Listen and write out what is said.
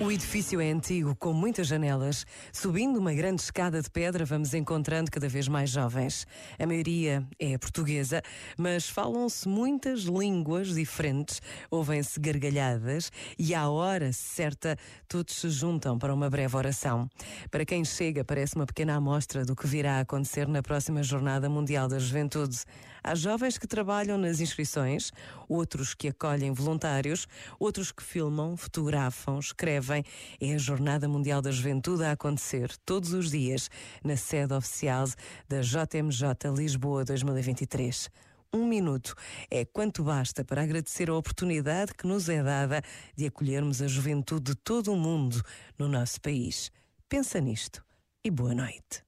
O edifício é antigo, com muitas janelas. Subindo uma grande escada de pedra, vamos encontrando cada vez mais jovens. A maioria é portuguesa, mas falam-se muitas línguas diferentes, ouvem-se gargalhadas e, à hora certa, todos se juntam para uma breve oração. Para quem chega, parece uma pequena amostra do que virá a acontecer na próxima Jornada Mundial da Juventude. Há jovens que trabalham nas inscrições, outros que acolhem voluntários, outros que filmam, fotografam, escrevem é a Jornada Mundial da Juventude a acontecer todos os dias na sede oficial da JMJ Lisboa 2023. Um minuto é quanto basta para agradecer a oportunidade que nos é dada de acolhermos a juventude de todo o mundo no nosso país. Pensa nisto e boa noite.